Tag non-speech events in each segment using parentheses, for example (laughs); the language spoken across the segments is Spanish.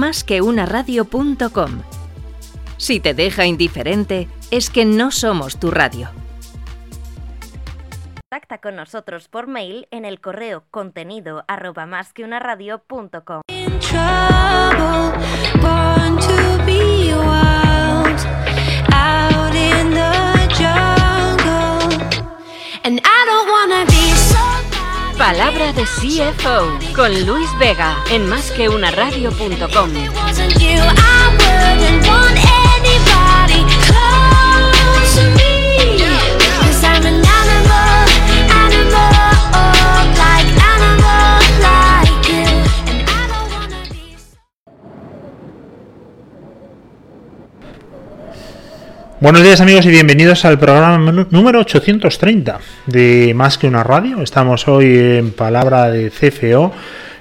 Más que una radio.com. Si te deja indiferente, es que no somos tu radio. Contacta con nosotros por mail en el correo contenido arroba más que una radio.com. Palabra de CFO con Luis Vega en másqueunaradio.com. Buenos días amigos y bienvenidos al programa número 830 de Más que una radio. Estamos hoy en palabra de CFO.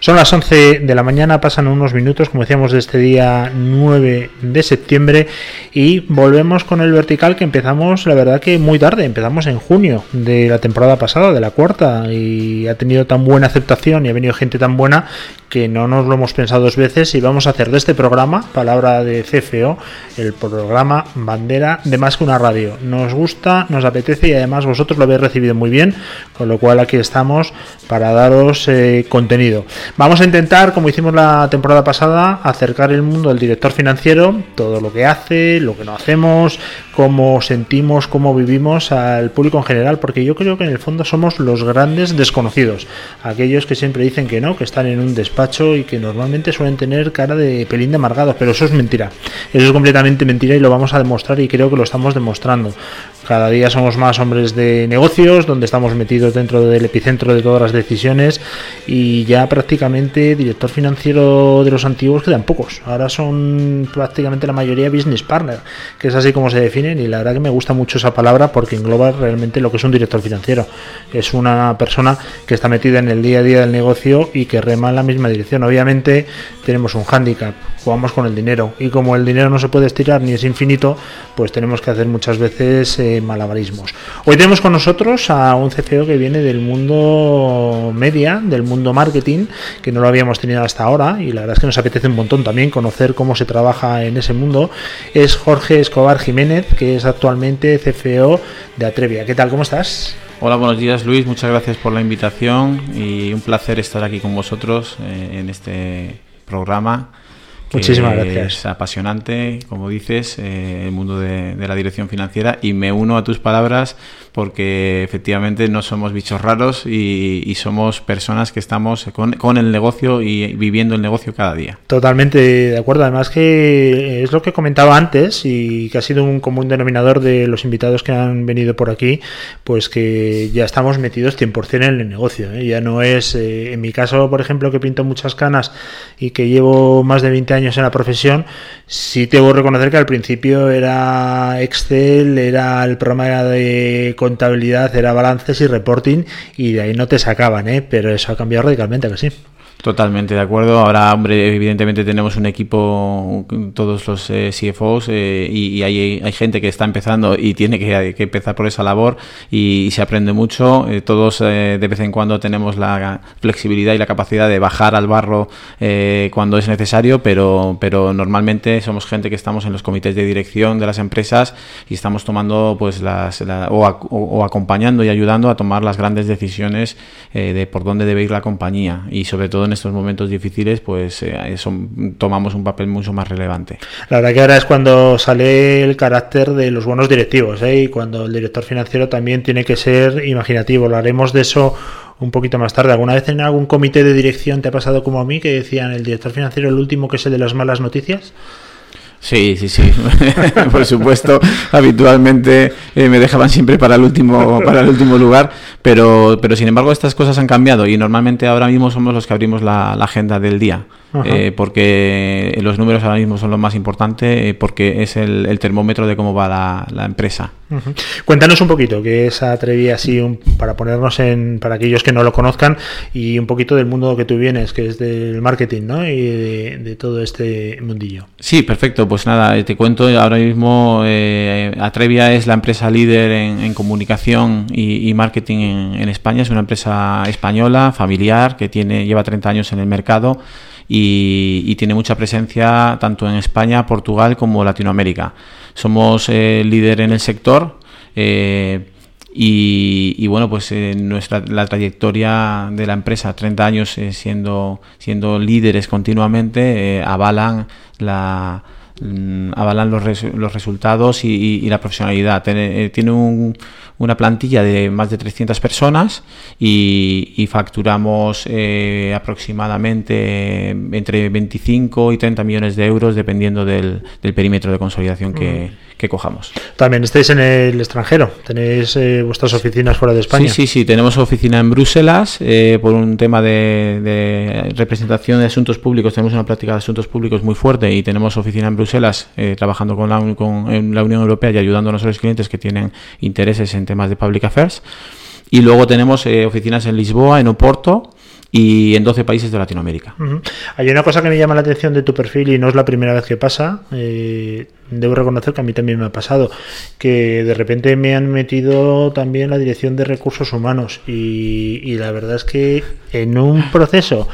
Son las 11 de la mañana, pasan unos minutos, como decíamos, de este día 9 de septiembre y volvemos con el vertical que empezamos, la verdad que muy tarde, empezamos en junio de la temporada pasada, de la cuarta, y ha tenido tan buena aceptación y ha venido gente tan buena que no nos lo hemos pensado dos veces y vamos a hacer de este programa, palabra de CFO, el programa bandera de más que una radio. Nos gusta, nos apetece y además vosotros lo habéis recibido muy bien, con lo cual aquí estamos para daros eh, contenido. Vamos a intentar, como hicimos la temporada pasada, acercar el mundo del director financiero, todo lo que hace, lo que no hacemos, cómo sentimos, cómo vivimos al público en general, porque yo creo que en el fondo somos los grandes desconocidos, aquellos que siempre dicen que no, que están en un despacho y que normalmente suelen tener cara de pelín de amargados, pero eso es mentira. Eso es completamente mentira y lo vamos a demostrar y creo que lo estamos demostrando. Cada día somos más hombres de negocios, donde estamos metidos dentro del epicentro de todas las decisiones y ya prácticamente director financiero de los antiguos quedan pocos. Ahora son prácticamente la mayoría business partner, que es así como se definen y la verdad que me gusta mucho esa palabra porque engloba realmente lo que es un director financiero. Es una persona que está metida en el día a día del negocio y que rema en la misma dirección. Obviamente tenemos un hándicap, jugamos con el dinero y como el dinero no se puede estirar ni es infinito, pues tenemos que hacer muchas veces... Eh, malabarismos. Hoy tenemos con nosotros a un CFO que viene del mundo media, del mundo marketing, que no lo habíamos tenido hasta ahora y la verdad es que nos apetece un montón también conocer cómo se trabaja en ese mundo. Es Jorge Escobar Jiménez, que es actualmente CFO de Atrevia. ¿Qué tal? ¿Cómo estás? Hola, buenos días Luis, muchas gracias por la invitación y un placer estar aquí con vosotros eh, en este programa Muchísimas gracias. Es apasionante, como dices, eh, el mundo de, la dirección financiera y me uno a tus palabras porque efectivamente no somos bichos raros y, somos personas que estamos con, el negocio y viviendo el negocio cada día. Totalmente de acuerdo. Además que es lo que comentaba antes y que ha sido un común denominador de los invitados que han venido por aquí, pues que ya estamos metidos 100% en el negocio. ¿eh? Ya no es, eh, en mi caso, por ejemplo, que pinto muchas canas y que llevo más de 20 años en la profesión, sí tengo que reconocer que al principio era Excel, era el programa de contabilidad, era balances y reporting y de ahí no te sacaban, ¿eh? pero eso ha cambiado radicalmente, que sí. Totalmente de acuerdo. Ahora, hombre, evidentemente tenemos un equipo, todos los eh, CFOs, eh, y, hay, hay, gente que está empezando y tiene que, empezar por esa labor y, se aprende mucho. Eh, todos de vez en cuando tenemos la flexibilidad y la capacidad de bajar al barro cuando es necesario, pero, pero normalmente somos gente que estamos en los comités de dirección de las empresas y estamos tomando, pues, las, o, o, acompañando y ayudando a tomar las grandes decisiones de por dónde debe ir la compañía y sobre todo en estos momentos difíciles, pues eh, tomamos un papel mucho más relevante. La verdad que ahora es cuando sale el carácter de los buenos directivos, ¿eh? y cuando el director financiero también tiene que ser imaginativo. Lo haremos de eso un poquito más tarde. ¿Alguna vez en algún comité de dirección te ha pasado como a mí que decían el director financiero el último que es el de las malas noticias? Sí, sí, sí. (laughs) Por supuesto, habitualmente eh, me dejaban siempre para el último para el último lugar, pero pero sin embargo estas cosas han cambiado y normalmente ahora mismo somos los que abrimos la agenda del día. Eh, porque los números ahora mismo son lo más importante, eh, porque es el, termómetro de cómo va la, empresa. Cuéntanos un poquito qué es Atrevi así, para ponernos en, para aquellos que no lo conozcan, y un poquito del mundo que tú vienes, que es del marketing, ¿no? Y de, todo este mundillo. Sí, perfecto. Pues nada, te cuento, ahora mismo eh, Atrevia es la empresa líder en, comunicación y, marketing en, en, España. Es una empresa española, familiar, que tiene lleva 30 años en el mercado y, tiene mucha presencia tanto en España, Portugal como Latinoamérica. Somos eh, líder en el sector. Eh, y, bueno, pues nuestra, la trayectoria de la empresa, 30 años siendo, siendo líderes continuamente, avalan la, avalan los, los resultados y, la profesionalidad. Eh, tiene, una plantilla de más de 300 personas y, facturamos eh, aproximadamente entre 25 y 30 millones de euros dependiendo del, perímetro de consolidación que, que cojamos. También estáis en el extranjero, tenéis eh, vuestras oficinas fuera de España. Sí, sí, sí, tenemos oficina en Bruselas eh, por un tema de, representación de asuntos públicos, tenemos una práctica de asuntos públicos muy fuerte y tenemos oficina en Bruselas eh, trabajando con la, con la Unión Europea y ayudando a nuestros clientes que tienen intereses en temas de public affairs. Y luego tenemos oficinas en Lisboa, en Oporto, y en 12 países de Latinoamérica. Hay una cosa que me llama la atención de tu perfil y no es la primera vez que pasa. Eh, debo reconocer que a mí también me ha pasado que de repente me han metido también la dirección de recursos humanos y la verdad es que en un proceso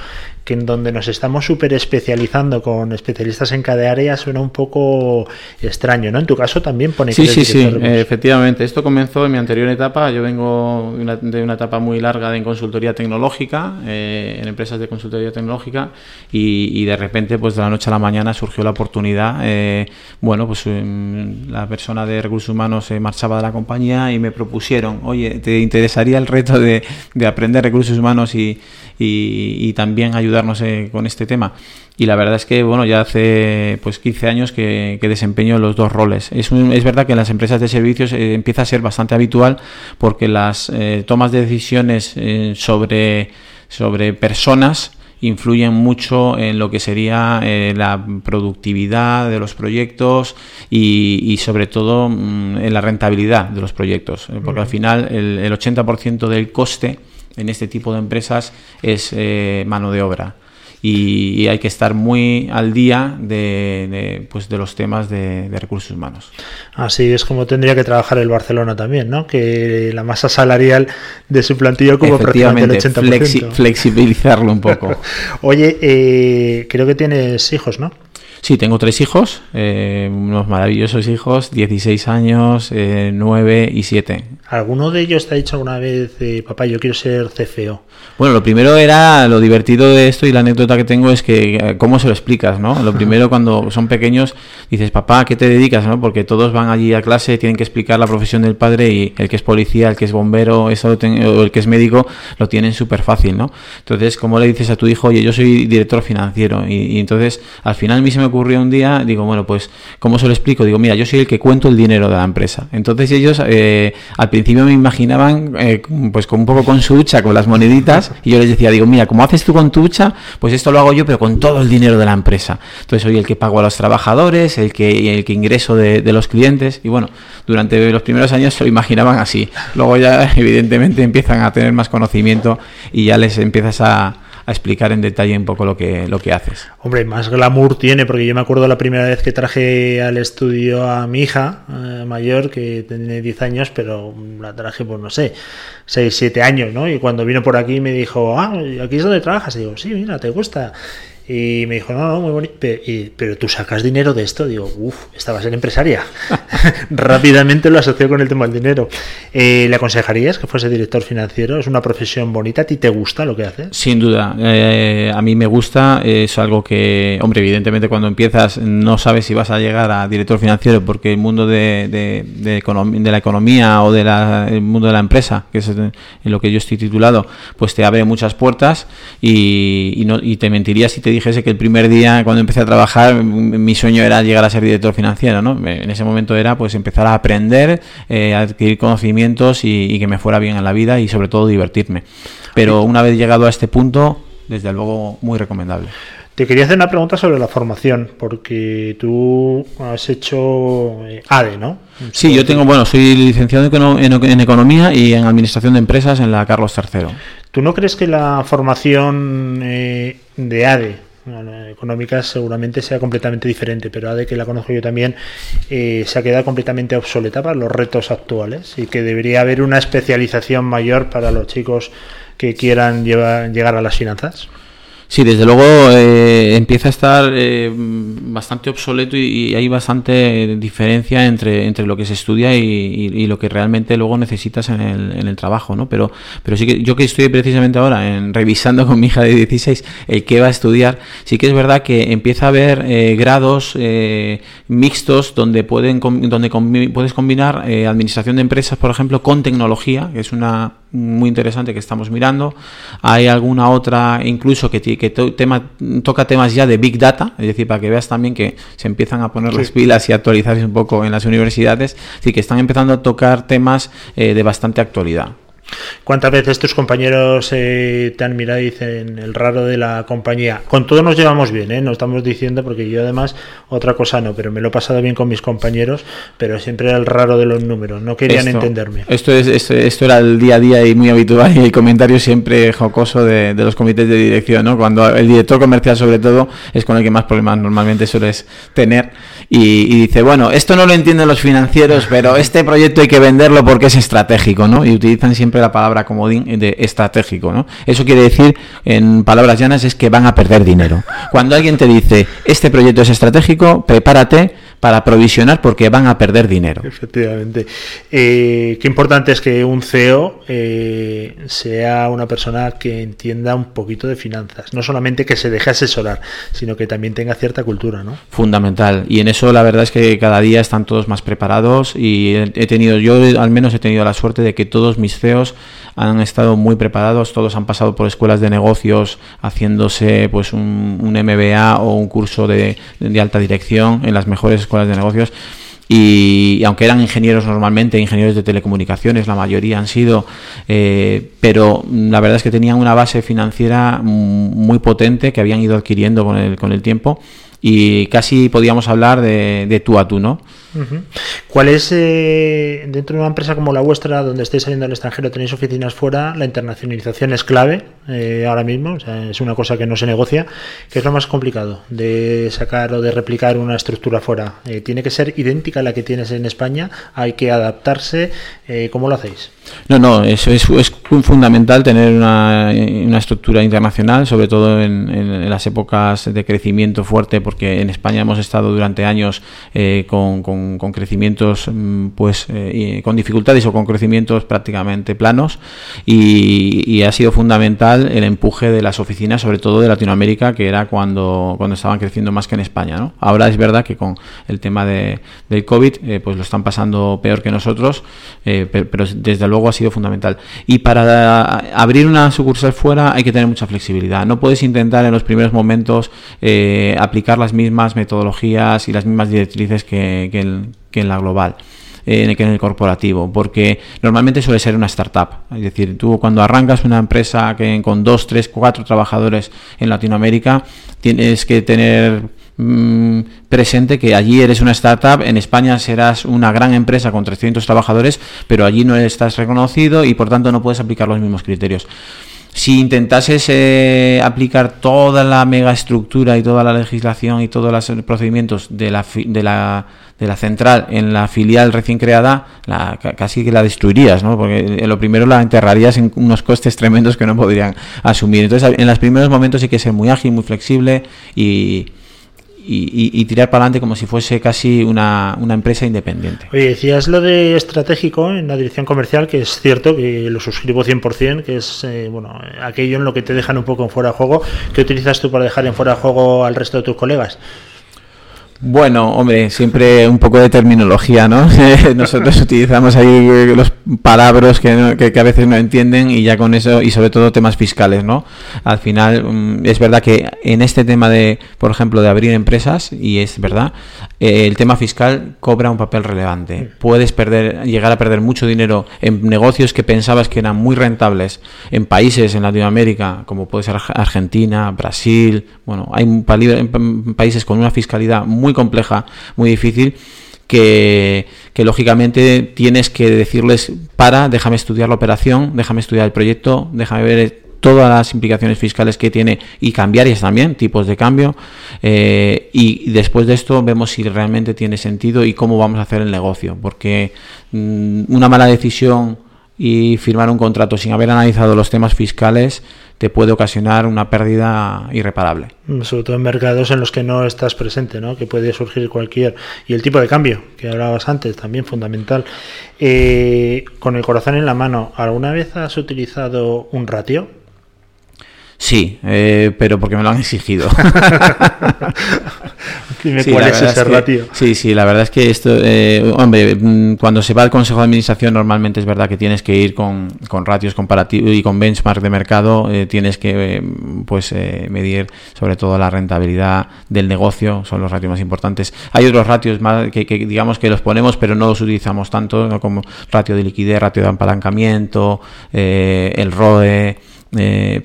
que en donde nos estamos súper especializando con especialistas en cada área suena un poco extraño, ¿no? En tu caso también pone sí, Sí, sí, efectivamente. Esto comenzó en mi anterior etapa. Yo vengo de una, etapa muy larga en consultoría tecnológica, eh, en empresas de consultoría tecnológica, y, de repente, pues de la noche a la mañana surgió la oportunidad. Eh, bueno, pues em, la persona de recursos humanos se marchaba de la compañía y me propusieron, oye, ¿te interesaría el reto de, de aprender recursos humanos y, y, también ayudarnos eh, con este tema. Y la verdad es que, bueno, ya hace pues 15 años que, desempeño los dos roles. Es, es, verdad que en las empresas de servicios eh, empieza a ser bastante habitual porque las eh, tomas de decisiones sobre, sobre personas influyen mucho en lo que sería la productividad de los proyectos y, sobre todo mm, en la rentabilidad de los proyectos. Porque al final el, el 80% del coste en este tipo de empresas es eh, mano de obra. Y, hay que estar muy al día de, pues de los temas de, recursos humanos. Así es como tendría que trabajar el Barcelona también, ¿no? Que la masa salarial de su plantilla ocupa prácticamente el 80%. flexibilizarlo un poco. (laughs) Oye, eh, creo que tienes hijos, ¿no? Sí, tengo tres hijos, eh, unos maravillosos hijos, 16 años, eh, 9 y 7. ¿Alguno de ellos te ha dicho alguna vez, eh, papá, yo quiero ser CFO? Bueno, lo primero era lo divertido de esto y la anécdota que tengo es que, eh, ¿cómo se lo explicas? no? Lo (laughs) primero cuando son pequeños dices, papá, ¿qué te dedicas? no? Porque todos van allí a clase, tienen que explicar la profesión del padre y el que es policía, el que es bombero, eso o el que es médico, lo tienen súper fácil, ¿no? Entonces, ¿cómo le dices a tu hijo, oye, yo soy director financiero? Y, y entonces, al final a mí se me ocurrió un día, digo, bueno, pues, ¿cómo se lo explico? Digo, mira, yo soy el que cuento el dinero de la empresa. Entonces ellos eh, al principio me imaginaban, eh, pues, con un poco con su hucha, con las moneditas, y yo les decía, digo, mira, como haces tú con tu hucha, pues esto lo hago yo, pero con todo el dinero de la empresa. Entonces soy el que pago a los trabajadores, el que, el que ingreso de, de los clientes, y bueno, durante los primeros años se lo imaginaban así. Luego ya, (laughs) evidentemente, empiezan a tener más conocimiento y ya les empiezas a a explicar en detalle un poco lo que, lo que haces. Hombre, más glamour tiene, porque yo me acuerdo la primera vez que traje al estudio a mi hija eh, mayor, que tiene 10 años, pero la traje, pues no sé, 6, 7 años, ¿no? Y cuando vino por aquí me dijo, ah, aquí es donde trabajas. Y digo, sí, mira, te gusta. Y me dijo, no, no, muy bonito. Pero, tú sacas dinero de esto. Digo, uff, esta va a ser empresaria. (laughs) Rápidamente lo asoció con el tema del dinero. Eh, ¿Le aconsejarías que fuese director financiero? Es una profesión bonita. ¿A ti te gusta lo que haces? Sin duda. Eh, a mí me gusta. Es algo que, hombre, evidentemente cuando empiezas no sabes si vas a llegar a director financiero porque el mundo de, de, de, la economía o del mundo de la empresa, que es en lo que yo estoy titulado, pues te abre muchas puertas y, y, no, y te mentiría si te dijese que el primer día cuando empecé a trabajar mi sueño era llegar a ser director financiero, ¿no? En ese momento era pues empezar a aprender, eh, adquirir conocimientos y, que me fuera bien en la vida y sobre todo divertirme. Pero una vez llegado a este punto, desde luego muy recomendable. Te quería hacer una pregunta sobre la formación, porque tú has hecho eh, ADE, ¿no? Sí, yo tengo, bueno, soy licenciado en, Economía y en Administración de Empresas en la Carlos III. ¿Tú no crees que la formación eh, de ADE económica seguramente sea completamente diferente, pero ADE, que la conozco yo también, eh, se ha quedado completamente obsoleta para los retos actuales y que debería haber una especialización mayor para los chicos que quieran llevar, llegar a las finanzas. Sí, desde luego eh, empieza a estar eh, bastante obsoleto y, hay bastante diferencia entre, entre lo que se estudia y, lo que realmente luego necesitas en el, en el, trabajo, ¿no? Pero, pero sí que yo que estoy precisamente ahora en, (laughs) revisando con mi hija de 16 el que va a estudiar, sí que es verdad que empieza a haber eh, grados mixtos donde, pueden, donde puedes combinar administración de empresas, por ejemplo, con tecnología, que es una muy interesante que estamos mirando. Hay alguna otra incluso que, que tema, toca temas ya de Big Data, es decir, para que veas también que se empiezan a poner las pilas y actualizarse un poco en las universidades, así que están empezando a tocar temas eh, de bastante actualidad. ¿Cuántas veces tus compañeros eh, te han mirado y dicen el raro de la compañía? Con todo nos llevamos bien, ¿eh? no estamos diciendo, porque yo además otra cosa no, pero me lo he pasado bien con mis compañeros, pero siempre era el raro de los números, no querían entenderme. Esto, es, esto, era el día a día y muy habitual y el comentario siempre jocoso de, los comités de dirección, ¿no? cuando el director comercial sobre todo es con el que más problemas normalmente sueles tener y, y dice, bueno, esto no lo entienden los financieros, pero este proyecto hay que venderlo porque es estratégico, ¿no? Y utilizan siempre la palabra comodín de estratégico, ¿no? Eso quiere decir, en palabras llanas, es que van a perder dinero. Cuando alguien te dice, este proyecto es estratégico, prepárate para provisionar porque van a perder dinero. Efectivamente. Eh, qué importante es que un CEO eh, sea una persona que entienda un poquito de finanzas, no solamente que se deje asesorar, sino que también tenga cierta cultura, ¿no? Fundamental. Y en eso la verdad es que cada día están todos más preparados y he tenido, yo al menos he tenido la suerte de que todos mis CEOs han estado muy preparados, todos han pasado por escuelas de negocios haciéndose pues un, MBA o un curso de, alta dirección en las mejores escuelas de negocios. Y, aunque eran ingenieros normalmente, ingenieros de telecomunicaciones, la mayoría han sido, eh, pero la verdad es que tenían una base financiera muy potente que habían ido adquiriendo con el, con el tiempo y casi podíamos hablar de, de tú a tú, ¿no? ¿Cuál es, eh, dentro de una empresa como la vuestra, donde estáis saliendo al extranjero, tenéis oficinas fuera, la internacionalización es clave eh, ahora mismo, es una cosa que no se negocia. ¿Qué es lo más complicado de sacar o de replicar una estructura fuera? Eh, ¿Tiene que ser idéntica a la que tienes en España? ¿Hay que adaptarse? ¿Cómo lo hacéis? No, no, eso es, es fundamental tener una, estructura internacional, sobre todo en, las épocas de crecimiento fuerte, porque en España hemos estado durante años con con, crecimientos mm, pues eh, con dificultades o con crecimientos prácticamente planos y, ha sido fundamental el empuje de las oficinas sobre todo de Latinoamérica que era cuando, cuando estaban creciendo más que en España ¿no? ahora es verdad que con el tema de, del COVID eh, pues lo están pasando peor que nosotros eh, pero, desde luego ha sido fundamental y para abrir una sucursal fuera hay que tener mucha flexibilidad no puedes intentar en los primeros momentos aplicar las mismas metodologías y las mismas directrices que, que, en la global. en el corporativo, porque normalmente suele ser una startup. Es decir, tú cuando arrancas una empresa que con dos, tres, cuatro trabajadores en Latinoamérica, tienes que tener mm, presente que allí eres una startup, en España serás una gran empresa con 300 trabajadores, pero allí no estás reconocido y por tanto no puedes aplicar los mismos criterios. Si intentases eh, aplicar toda la mega estructura y toda la legislación y todos los procedimientos de la, de la, de la central en la filial recién creada, la, casi que la destruirías, ¿no? Porque lo primero la enterrarías en unos costes tremendos que no podrían asumir. Entonces, en los primeros momentos hay que ser muy ágil, muy flexible y, y, tirar para adelante como si fuese casi una, una, empresa independiente. Oye, decías lo de estratégico en la dirección comercial, que es cierto, que lo suscribo 100%, que es eh, bueno aquello en lo que te dejan un poco en fuera de juego. ¿Qué utilizas tú para dejar en fuera de juego al resto de tus colegas? Bueno, hombre, siempre un poco de terminología, ¿no? (laughs) Nosotros utilizamos ahí los palabras que, que, a veces no entienden y ya con eso, y sobre todo temas fiscales, ¿no? Al final, mm, es verdad que en este tema de, por ejemplo, de abrir empresas, y es verdad, eh, el tema fiscal cobra un papel relevante. Puedes perder, llegar a perder mucho dinero en negocios que pensabas que eran muy rentables en países en Latinoamérica, como puede ser Argentina, Brasil, bueno, hay países con una fiscalidad muy compleja, muy difícil, que, lógicamente tienes que decirles, para, déjame estudiar la operación, déjame estudiar el proyecto, déjame ver todas las implicaciones fiscales que tiene y cambiarias también, tipos de cambio. Eh, y después de esto vemos si realmente tiene sentido y cómo vamos a hacer el negocio. Porque mm, una mala decisión y firmar un contrato sin haber analizado los temas fiscales te puede ocasionar una pérdida irreparable. Sobre todo en mercados en los que no estás presente, ¿no? que puede surgir cualquier... Y el tipo de cambio, que hablabas antes, también fundamental. Eh, con el corazón en la mano, ¿alguna vez has utilizado un ratio? Sí, eh, pero porque me lo han exigido. (laughs) Dime cuál es ese ratio. Sí, sí, la verdad es que esto, eh, hombre, mm, cuando se va al Consejo de Administración normalmente es verdad que tienes que ir con, con ratios comparativos y con benchmark de mercado, eh, tienes que pues medir sobre todo la rentabilidad del negocio, son los ratios más importantes. Hay otros ratios más que, digamos que los ponemos pero no los utilizamos tanto como ratio de liquidez, ratio de apalancamiento, el ROE,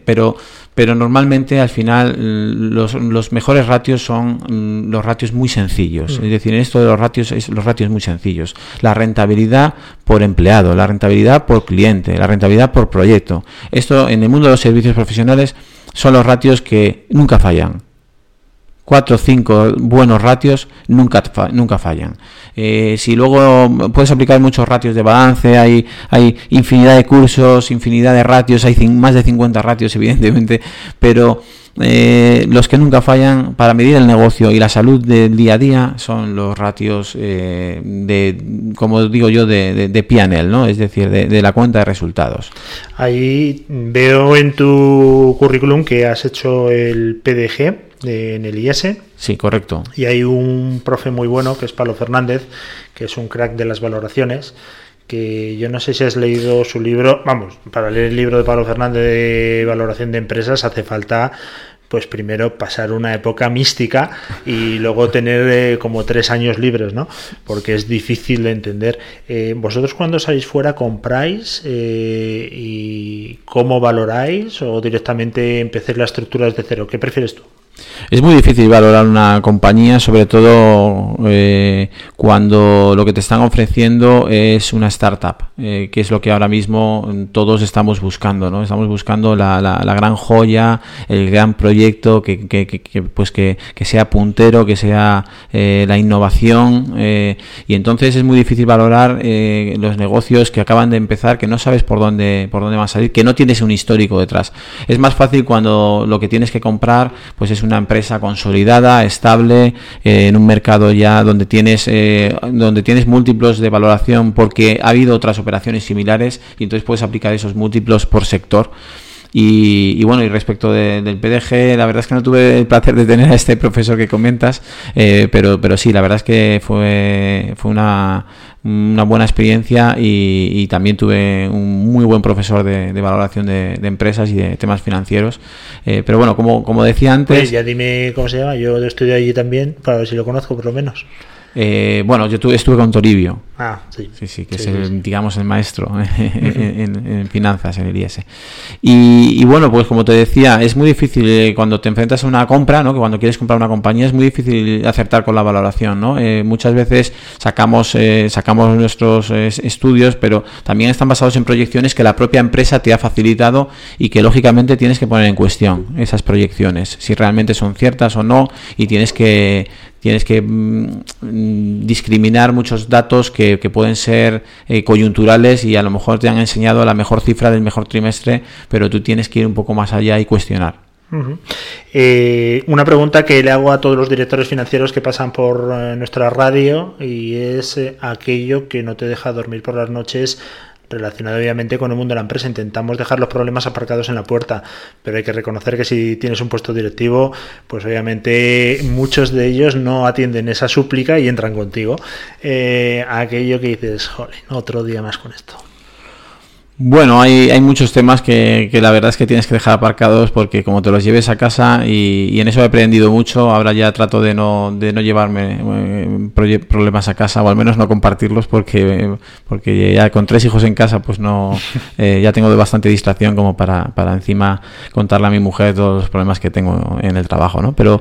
pero pero normalmente al final los, los mejores ratios son mm, los ratios muy sencillos. Mm. Es decir, en esto de los ratios es los ratios muy sencillos. La rentabilidad por empleado, la rentabilidad por cliente, la rentabilidad por proyecto. Esto en el mundo de los servicios profesionales son los ratios que nunca fallan cuatro o cinco buenos ratios nunca, nunca fallan. Eh, si luego puedes aplicar muchos ratios de balance, hay, hay infinidad de cursos, infinidad de ratios, hay más de 50 ratios (laughs) evidentemente, pero eh, los que nunca fallan para medir el negocio y la salud del día a día son los ratios eh, de, como digo yo, de, de, PNL, ¿no? es decir, de, de la cuenta de resultados. Ahí veo en tu currículum que has hecho el PDG en el IS. Sí, correcto. Y hay un profe muy bueno que es Pablo Fernández, que es un crack de las valoraciones, que yo no sé si has leído su libro, vamos, para leer el libro de Pablo Fernández de valoración de empresas hace falta pues primero pasar una época mística y luego tener eh, como tres años libres, ¿no? Porque es difícil de entender. Eh, ¿Vosotros cuando salís fuera compráis eh, y cómo valoráis o directamente empecéis la estructura desde cero? ¿Qué prefieres tú? Es muy difícil valorar una compañía, sobre todo eh, cuando lo que te están ofreciendo es una startup, eh, que es lo que ahora mismo todos estamos buscando, ¿no? Estamos buscando la, la, gran joya, el gran proyecto que, que, que pues que, sea puntero, que sea eh, la innovación, y entonces es muy difícil valorar los negocios que acaban de empezar, que no sabes por dónde por dónde van a salir, que no tienes un histórico detrás. Es más fácil cuando lo que tienes que comprar, pues es una empresa consolidada, estable, eh, en un mercado ya donde tienes, eh, donde tienes múltiplos de valoración porque ha habido otras operaciones similares y entonces puedes aplicar esos múltiplos por sector. Y, bueno, y respecto del PDG, la verdad es que no tuve el placer de tener a este (laughs) profesor que comentas, eh, pero, pero sí, la verdad es que fue, fue una, una buena experiencia y, también tuve un muy buen profesor de, valoración de, empresas y de temas financieros. Eh, pero bueno, como, como decía antes... Pues ya dime cómo se llama, yo estudié allí también, para ver si lo conozco por lo menos. Eh, bueno, yo tuve, estuve con Toribio. Ah, sí. Sí, sí, que es el, digamos, el maestro (laughs) en, finanzas en el IS. Y, bueno, pues como te decía, es muy difícil eh, cuando te enfrentas a una compra, ¿no? Que cuando quieres comprar una compañía es muy difícil acertar con la valoración, ¿no? Eh, muchas veces sacamos, sacamos nuestros estudios, pero también están basados en proyecciones que la propia empresa te ha facilitado y que lógicamente tienes que poner en cuestión esas proyecciones, si realmente son ciertas o no, y tienes que tienes que mm, discriminar muchos datos que, pueden ser eh, coyunturales y a lo mejor te han enseñado la mejor cifra del mejor trimestre, pero tú tienes que ir un poco más allá y cuestionar. Eh, una pregunta que le hago a todos los directores financieros que pasan por eh, nuestra radio y es aquello que no te deja dormir por las noches relacionado obviamente con el mundo de la empresa. Intentamos dejar los problemas aparcados en la puerta, pero hay que reconocer que si tienes un puesto directivo, pues obviamente muchos de ellos no atienden esa súplica y entran contigo. Eh, aquello que dices, joder, otro día más con esto. Bueno, hay, hay muchos temas que, la verdad es que tienes que dejar aparcados porque como te los lleves a casa y, en eso he aprendido mucho, ahora ya trato de no, de no llevarme eh, problemas a casa o al menos no compartirlos porque, porque ya con tres hijos en casa pues no, (laughs) eh, ya tengo bastante distracción como para, para encima contarle a mi mujer todos los problemas que tengo en el trabajo, ¿no? Pero,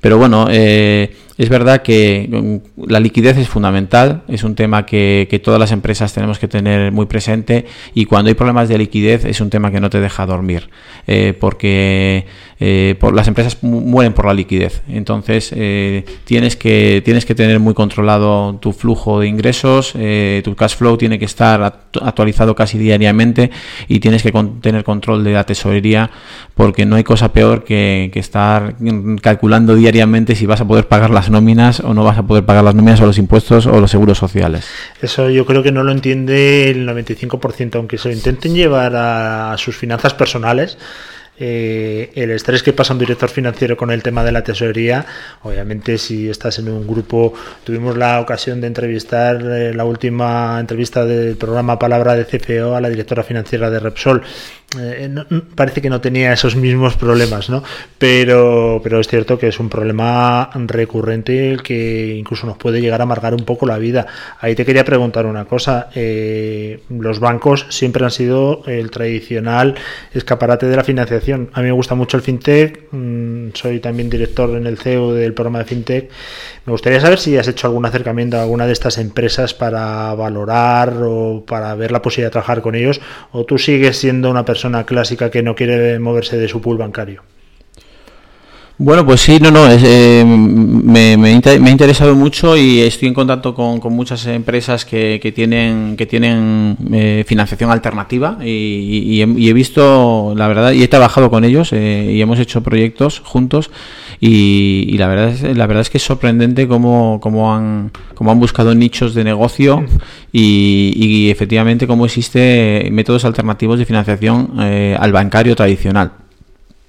pero bueno, eh, Es verdad que mm, la liquidez es fundamental, es un tema que, todas las empresas tenemos que tener muy presente y cuando hay problemas de liquidez es un tema que no te deja dormir, eh, porque eh, las empresas mueren por la liquidez. Entonces eh, tienes, que, tienes que tener muy controlado tu flujo de ingresos, tu cash flow tiene que estar actualizado casi diariamente y tienes que tener control de la tesorería porque no hay cosa peor que, que estar calculando diariamente si vas a poder pagar las nóminas o no vas a poder pagar las nóminas o los impuestos o los seguros sociales. Eso yo creo que no lo entiende el 95%, aunque se lo intenten llevar a sus finanzas personales. Eh, el estrés que pasa un director financiero con el tema de la tesorería, obviamente si estás en un grupo, tuvimos la ocasión de entrevistar eh, la última entrevista del programa Palabra de CFO a la directora financiera de Repsol eh, parece que no tenía esos mismos problemas, ¿no? Pero, pero es cierto que es un problema recurrente que incluso nos puede llegar a amargar un poco la vida. Ahí te quería preguntar una cosa. Eh, los bancos siempre han sido el tradicional escaparate de la financiación. A mí me gusta mucho el fintech. Mm, soy también director en el CEO del programa de fintech. Me gustaría saber si has hecho algún acercamiento a alguna de estas empresas para valorar o para ver la posibilidad de trabajar con ellos, o tú sigues siendo una persona clásica que no quiere moverse de su pool bancario. Bueno, pues sí, no, no, eh, me, me, ha interesado mucho y estoy en contacto con, muchas empresas que, que tienen que tienen eh, financiación alternativa y, he, visto, la verdad, y he trabajado con ellos eh, y hemos hecho proyectos juntos y, la verdad es, la verdad es que es sorprendente cómo, cómo, han, cómo han buscado nichos de negocio (laughs) y, y efectivamente cómo existe métodos alternativos de financiación al bancario tradicional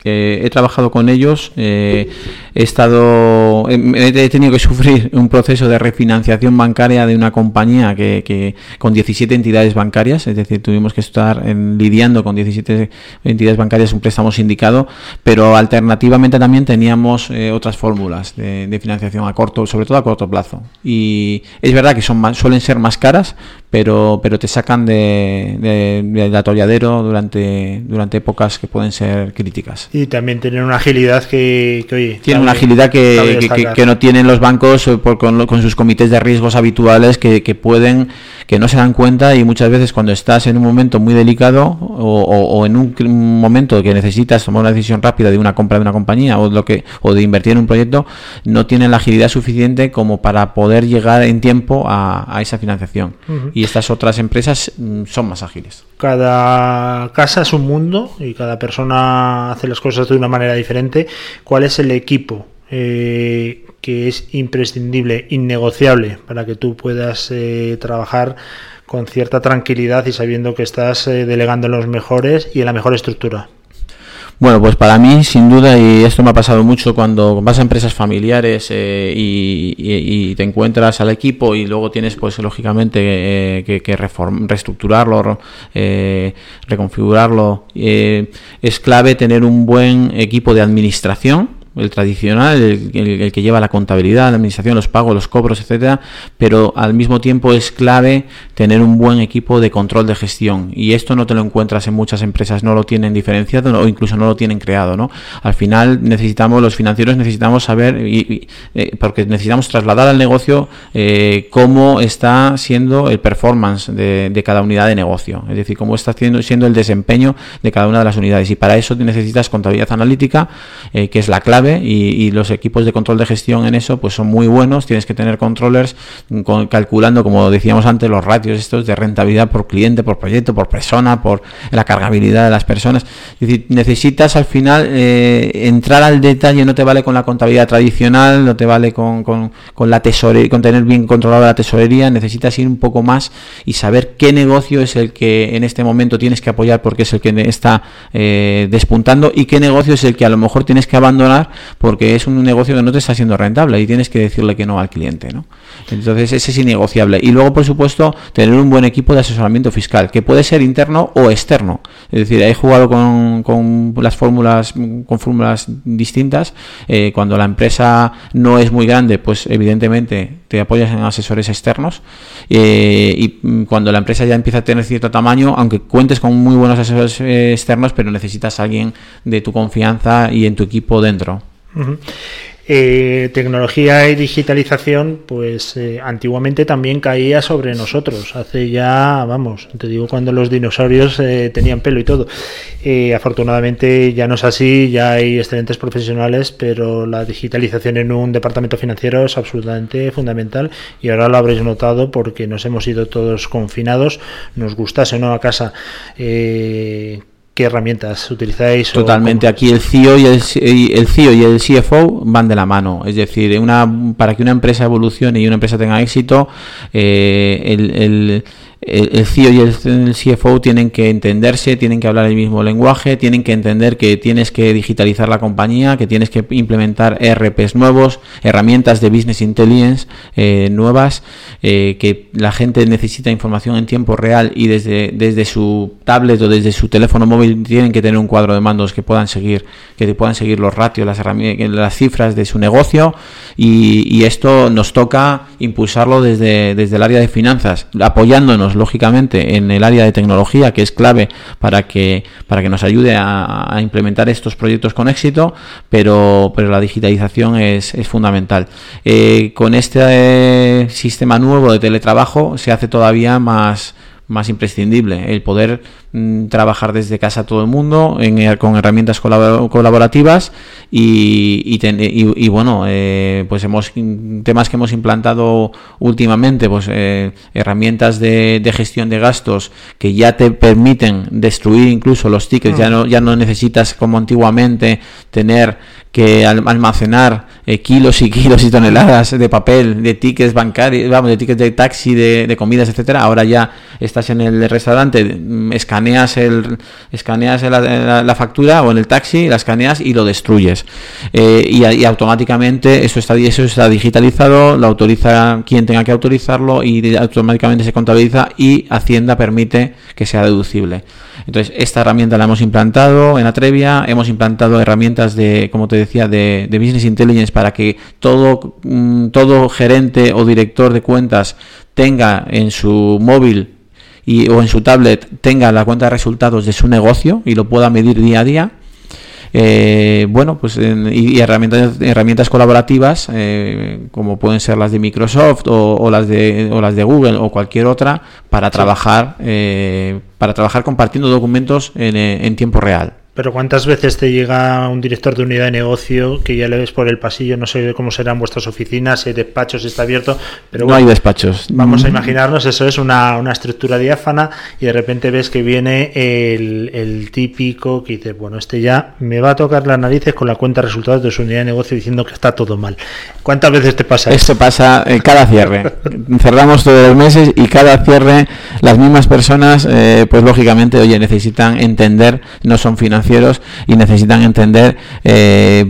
he trabajado con ellos, eh, he estado, he, tenido que sufrir un proceso de refinanciación bancaria de una compañía que, con 17 entidades bancarias, es decir, tuvimos que estar lidiando con 17 entidades bancarias un préstamo sindicado, pero alternativamente también teníamos eh, otras fórmulas de, financiación a corto, sobre todo a corto plazo. Y es verdad que son suelen ser más caras, pero, pero te sacan de, del atolladero durante, durante épocas que pueden ser críticas. Y también tienen una agilidad que, que Tienen una agilidad que, que, no tienen los bancos eh, por, con, con, sus comités de riesgos habituales que, pueden, que no se dan cuenta y muchas veces cuando estás en un momento muy delicado o, o, en un, momento que necesitas tomar una decisión rápida de una compra de una compañía o, lo que, o de invertir en un proyecto, no tienen la agilidad suficiente como para poder llegar en tiempo a, esa financiación. Y estas otras empresas mm, son más ágiles. Cada casa es un mundo y cada persona hace las cosas de una manera diferente. ¿Cuál es el equipo eh, que es imprescindible, innegociable, para que tú puedas eh, trabajar con cierta tranquilidad y sabiendo que estás eh, delegando en los mejores y en la mejor estructura? Bueno, pues para mí, sin duda, y esto me ha pasado mucho cuando vas a empresas familiares eh, y, te encuentras al equipo y luego tienes, pues lógicamente, eh, que, reestructurarlo, eh, reconfigurarlo. es clave tener un buen equipo de administración el tradicional, el, que lleva la contabilidad, la administración, los pagos, los cobros, etcétera, pero al mismo tiempo es clave tener un buen equipo de control de gestión y esto no te lo encuentras en muchas empresas, no lo tienen diferenciado o incluso no lo tienen creado, ¿no? Al final necesitamos los financieros necesitamos saber y, eh, porque necesitamos trasladar al negocio eh, cómo está siendo el performance de, cada unidad de negocio, es decir, cómo está siendo, siendo el desempeño de cada una de las unidades y para eso necesitas contabilidad analítica, eh, que es la clave y, los equipos de control de gestión en eso pues son muy buenos. Tienes que tener controllers calculando, como decíamos antes, los ratios estos de rentabilidad por cliente, por proyecto, por persona, por la cargabilidad de las personas. Es decir, necesitas al final eh, entrar al detalle, no te vale con la contabilidad tradicional, no te vale con, con, la tesorería, con tener bien controlada la tesorería, necesitas ir un poco más y saber qué negocio es el que en este momento tienes que apoyar porque es el que está eh, despuntando y qué negocio es el que a lo mejor tienes que abandonar porque es un negocio que no te está siendo rentable y tienes que decirle que no al cliente, ¿no? Entonces ese es innegociable. Y luego, por supuesto, tener un buen equipo de asesoramiento fiscal, que puede ser interno o externo. Es decir, he jugado con, con las fórmulas, con fórmulas distintas. Eh, cuando la empresa no es muy grande, pues evidentemente te apoyas en asesores externos. Eh, y cuando la empresa ya empieza a tener cierto tamaño, aunque cuentes con muy buenos asesores eh, externos, pero necesitas a alguien de tu confianza y en tu equipo dentro. Eh, tecnología y digitalización, pues eh, antiguamente también caía sobre nosotros. Hace ya, vamos, te digo cuando los dinosaurios eh, tenían pelo y todo. afortunadamente ya no es así, ya hay excelentes profesionales, pero la digitalización en un departamento financiero es absolutamente fundamental y ahora lo habréis notado porque nos hemos ido todos confinados, nos gustase o no a casa. ¿Qué herramientas utilizáis? Totalmente. Aquí el CEO y el, el CEO y el CFO van de la mano. Es decir, una, para que una empresa evolucione y una empresa tenga éxito, eh, el el CEO y el CFO tienen que entenderse, tienen que hablar el mismo lenguaje, tienen que entender que tienes que digitalizar la compañía, que tienes que implementar ERPs nuevos, herramientas de business intelligence eh, nuevas, eh, que la gente necesita información en tiempo real y desde, desde su tablet o desde su teléfono móvil tienen que tener un cuadro de mandos que puedan seguir, que puedan seguir los ratios, las, las cifras de su negocio y, y esto nos toca impulsarlo desde, desde el área de finanzas, apoyándonos lógicamente en el área de tecnología que es clave para que para que nos ayude a, implementar estos proyectos con éxito pero pero la digitalización es, fundamental. Eh, con este eh, sistema nuevo de teletrabajo se hace todavía más más imprescindible, el poder mm, trabajar desde casa todo el mundo en, con herramientas colaborativas y, y, bueno, eh, pues hemos temas que hemos implantado últimamente, pues eh, herramientas de, gestión de gastos que ya te permiten destruir incluso los tickets, ya mm. no ya no necesitas como antiguamente tener que almacenar eh, kilos y kilos y toneladas de papel, de tickets bancarios, vamos, de tickets de taxi, de, comidas, etcétera. Ahora ya estás en el restaurante, mm, escaneas el escaneas la, factura o en el taxi, la escaneas y lo destruyes. Eh, y, automáticamente eso está, eso está digitalizado, lo autoriza quien tenga que autorizarlo y automáticamente se contabiliza y Hacienda permite que sea deducible. Entonces, esta herramienta la hemos implantado en Atrevia, hemos implantado herramientas de, como te decía, de, Business Intelligence para que todo, mm, todo gerente o director de cuentas tenga en su móvil y, o en su tablet tenga la cuenta de resultados de su negocio y lo pueda medir día a día eh, bueno, pues y, herramientas, herramientas colaborativas eh, como pueden ser las de Microsoft o, las de o las de Google o cualquier otra para trabajar eh, para trabajar compartiendo documentos en tiempo real. Pero ¿cuántas veces te llega un director de unidad de negocio que ya le ves por el pasillo? No sé cómo serán vuestras oficinas, si hay despachos, si está abierto. Pero no hay despachos. Vamos a mm. imaginarnos, eso es una, una estructura diáfana y de repente ves que viene el, el, típico que dice, bueno, este ya me va a tocar las narices con la cuenta de resultados de su unidad de negocio diciendo que está todo mal. ¿Cuántas veces te pasa Esto pasa eh, cada cierre. (laughs) Cerramos todos los meses y cada cierre las mismas personas, eh, pues lógicamente, oye, necesitan entender, no son financieros y necesitan entender eh,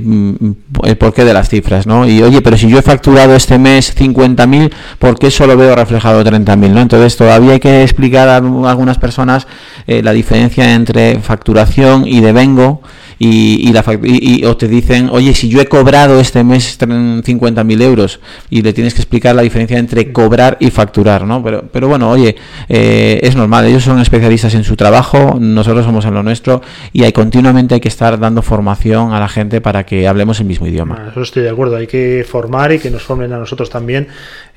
el porqué de las cifras, ¿no? Y oye, pero si yo he facturado este mes 50.000, ¿por qué solo veo reflejado 30.000, ¿no? Entonces todavía hay que explicar a algunas personas eh, la diferencia entre facturación y devengo y, la, y, o te dicen, oye, si yo he cobrado este mes 50.000 euros y le tienes que explicar la diferencia entre cobrar y facturar, ¿no? Pero, pero bueno, oye, eh, es normal, ellos son especialistas en su trabajo, nosotros somos en lo nuestro y hay, continuamente hay que estar dando formación a la gente para que hablemos el mismo idioma. Eso estoy de acuerdo, hay que formar y que nos formen a nosotros también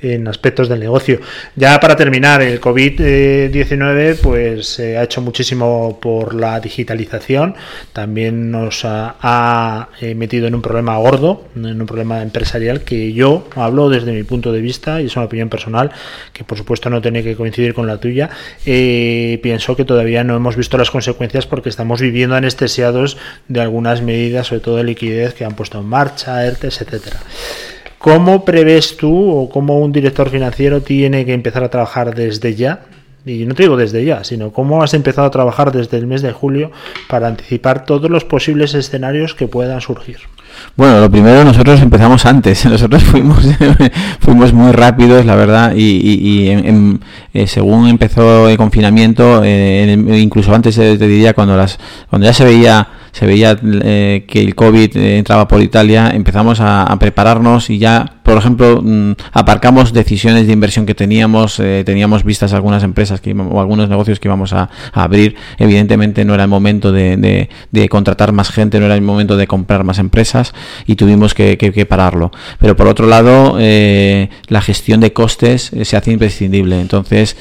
en aspectos del negocio. Ya para terminar, el COVID-19 pues ha hecho muchísimo por la digitalización, también nos ha, eh, metido en un problema gordo, en un problema empresarial que yo hablo desde mi punto de vista y es una opinión personal que por supuesto no tiene que coincidir con la tuya. Eh, pienso que todavía no hemos visto las consecuencias porque estamos viviendo anestesiados de algunas medidas, sobre todo de liquidez que han puesto en marcha, ERTES, etcétera. ¿Cómo prevés tú o cómo un director financiero tiene que empezar a trabajar desde ya? Y no te digo desde ya, sino cómo has empezado a trabajar desde el mes de julio para anticipar todos los posibles escenarios que puedan surgir. Bueno, lo primero nosotros empezamos antes, (laughs) nosotros fuimos (laughs) fuimos muy rápidos, la verdad, y, eh, según empezó el confinamiento, eh, incluso antes te diría cuando las cuando ya se veía se veía que el COVID entraba por Italia, empezamos a, prepararnos y ya, por ejemplo, mm, aparcamos decisiones de inversión que teníamos, teníamos vistas algunas empresas que, o algunos negocios que íbamos a, abrir. Evidentemente no era el momento de, contratar más gente, no era el momento de comprar más empresas y tuvimos que, pararlo. Pero por otro lado, la gestión de costes se hace imprescindible. Entonces,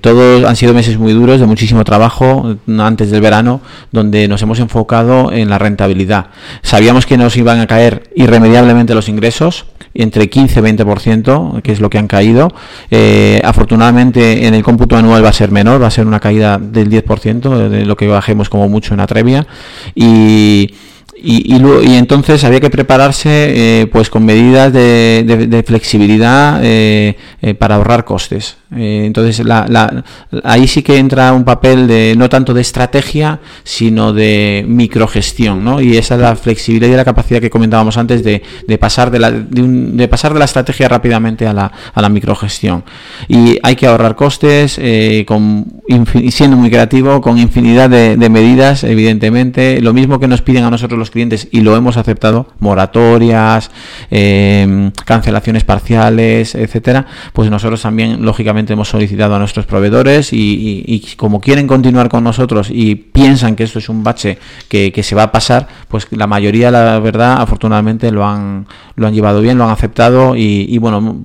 todos han sido meses muy duros, de muchísimo trabajo antes del verano, donde nos hemos enfocado en la rentabilidad. Sabíamos que nos iban a caer irremediablemente los ingresos, entre 15 y 20%, que es lo que han caído. Eh, afortunadamente en el cómputo anual va a ser menor, va a ser una caída del 10%, de lo que bajemos como mucho en Atrevia. Y y, y, entonces había que prepararse eh, pues con medidas de, flexibilidad eh, eh, para ahorrar costes. entonces la, ahí sí que entra un papel de no tanto de estrategia sino de microgestión ¿no? y esa es la flexibilidad y la capacidad que comentábamos antes de, pasar de, la, de, pasar de la estrategia rápidamente a la, a la microgestión y hay que ahorrar costes con, siendo muy creativo con infinidad de, de medidas evidentemente lo mismo que nos piden a nosotros los clientes y lo hemos aceptado, moratorias, em, cancelaciones parciales, etcétera, pues nosotros también lógicamente hemos solicitado a nuestros proveedores y, como quieren continuar con nosotros y piensan que esto es un bache que, se va a pasar, pues la mayoría, la verdad, afortunadamente lo han, lo han llevado bien, lo han aceptado y, bueno,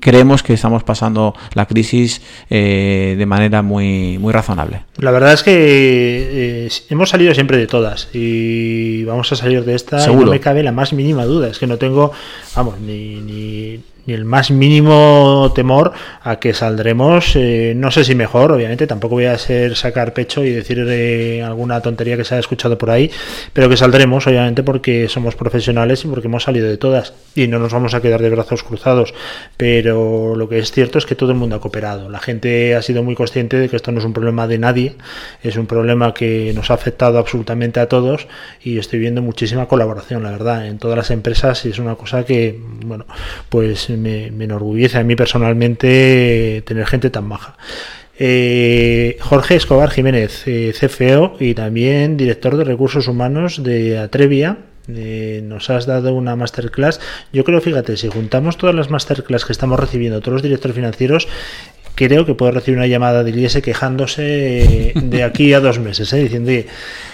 creemos que estamos pasando la crisis eh, de manera muy, muy razonable. La verdad es que eh, hemos salido siempre de todas y vamos a salir de esta y no me cabe la más mínima duda. Es que no tengo, vamos, ni, ni, ni el más mínimo temor a que saldremos, eh, no sé si mejor, obviamente, tampoco voy a ser sacar pecho y decir eh, alguna tontería que se haya escuchado por ahí, pero que saldremos, obviamente, porque somos profesionales y porque hemos salido de todas y no nos vamos a quedar de brazos cruzados. Pero lo que es cierto es que todo el mundo ha cooperado. La gente ha sido muy consciente de que esto no es un problema de nadie, es un problema que nos ha afectado absolutamente a todos y estoy viendo muchísima colaboración, la verdad, en todas las empresas y es una cosa que, bueno, pues me, enorgullece a mí personalmente tener gente tan baja. Eh, Jorge Escobar Jiménez, eh, CFO y también director de recursos humanos de Atrevia. Eh, nos has dado una masterclass. Yo creo, fíjate, si juntamos todas las masterclass que estamos recibiendo, todos los directores financieros, creo que puedo recibir una llamada de IES quejándose de aquí a dos meses, ¿eh? diciendo,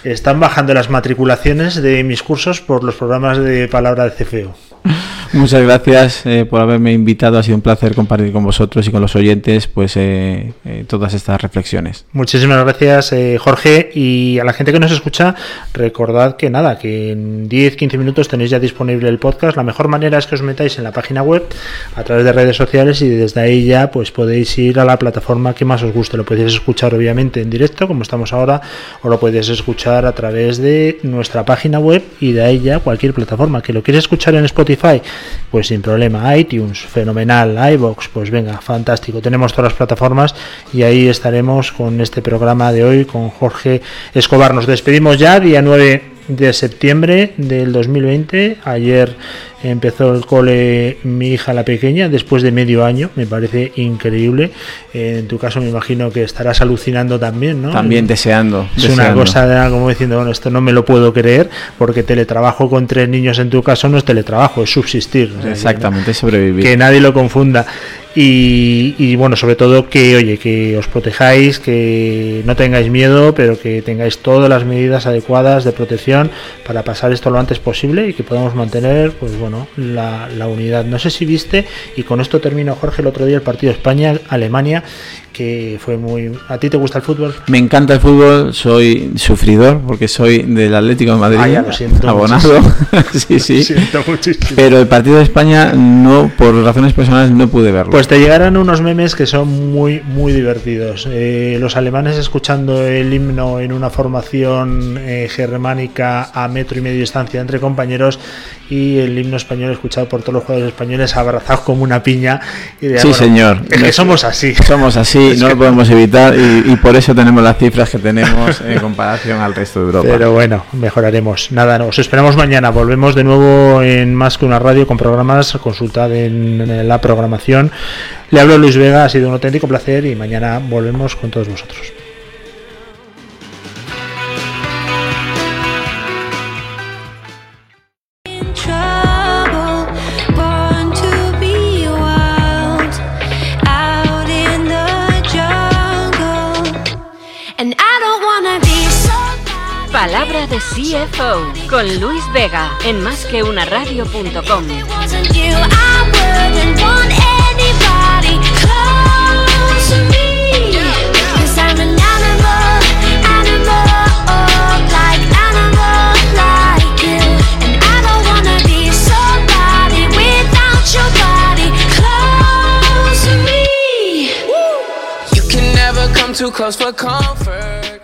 están bajando las matriculaciones de mis cursos por los programas de palabra de CFO. Muchas gracias eh, por haberme invitado. Ha sido un placer compartir con vosotros y con los oyentes pues eh, eh, todas estas reflexiones. Muchísimas gracias, Jorge. Y a la gente que nos escucha, recordad que nada, que en 10-15 minutos tenéis ya disponible el podcast. La mejor manera es que os metáis en la página web a través de redes sociales y desde ahí ya pues podéis ir a la plataforma que más os guste. Lo podéis escuchar obviamente en directo, como estamos ahora, o lo podéis escuchar a través de nuestra página web y de ahí ya cualquier plataforma. Que lo quieres escuchar en Spotify pues sin problema. iTunes, fenomenal. iBox, pues venga, fantástico. Tenemos todas las plataformas y ahí estaremos con este programa de hoy con Jorge Escobar. Nos despedimos ya, día 9 de septiembre del 2020. Ayer empezó el cole mi hija la pequeña después de medio año, me parece increíble. En tu caso me imagino que estarás alucinando también, ¿no? También deseando. Es una cosa como diciendo, bueno, esto no me lo puedo creer porque teletrabajo con tres niños en tu caso no es teletrabajo, es subsistir. Exactamente, sobrevivir. Que nadie lo confunda. Y, bueno, sobre todo que, oye, que os protejáis, que no tengáis miedo, pero que tengáis todas las medidas adecuadas de protección para pasar esto lo antes posible y que podamos mantener, pues bueno, la, la unidad. No sé si viste, y con esto termino, Jorge, el otro día el partido España-Alemania, que fue muy... ¿A ti te gusta el fútbol? Me encanta el fútbol, soy sufridor porque soy del Atlético de Madrid, ah, lo siento abonado. (laughs) (laughs) sí, sí. Siento muchísimo. Pero el partido de España no, por razones personales, no pude verlo. Pues te llegarán unos memes que son muy, muy divertidos. Eh, los alemanes escuchando el himno en una formación eh, germánica a metro y medio distancia entre compañeros y el himno español escuchado por todos los jugadores españoles abrazados como una piña. Y sí, señor. que somos así. (laughs) Somos así, no lo podemos evitar y, por eso tenemos las cifras que tenemos en comparación al resto de Europa. Pero bueno, mejoraremos. Nada, nos esperamos mañana. Volvemos de nuevo en Más que una radio con programas. Consultad en la programación. Le hablo Luis Vega, ha sido un auténtico placer y mañana volvemos con todos vosotros. Con Luis Vega en másqueunaradio.com. too close for comfort